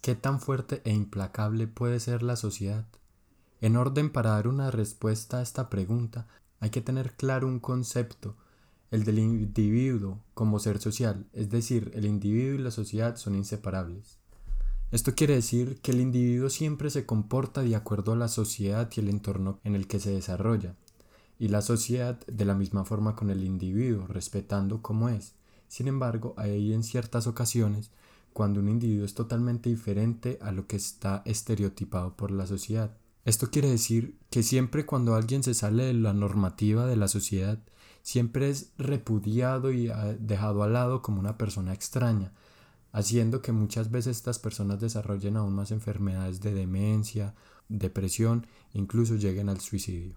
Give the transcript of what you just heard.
¿Qué tan fuerte e implacable puede ser la sociedad? En orden para dar una respuesta a esta pregunta, hay que tener claro un concepto, el del individuo como ser social, es decir, el individuo y la sociedad son inseparables. Esto quiere decir que el individuo siempre se comporta de acuerdo a la sociedad y el entorno en el que se desarrolla, y la sociedad de la misma forma con el individuo, respetando como es. Sin embargo, hay en ciertas ocasiones cuando un individuo es totalmente diferente a lo que está estereotipado por la sociedad. Esto quiere decir que siempre cuando alguien se sale de la normativa de la sociedad, siempre es repudiado y dejado al lado como una persona extraña, haciendo que muchas veces estas personas desarrollen aún más enfermedades de demencia, depresión, incluso lleguen al suicidio.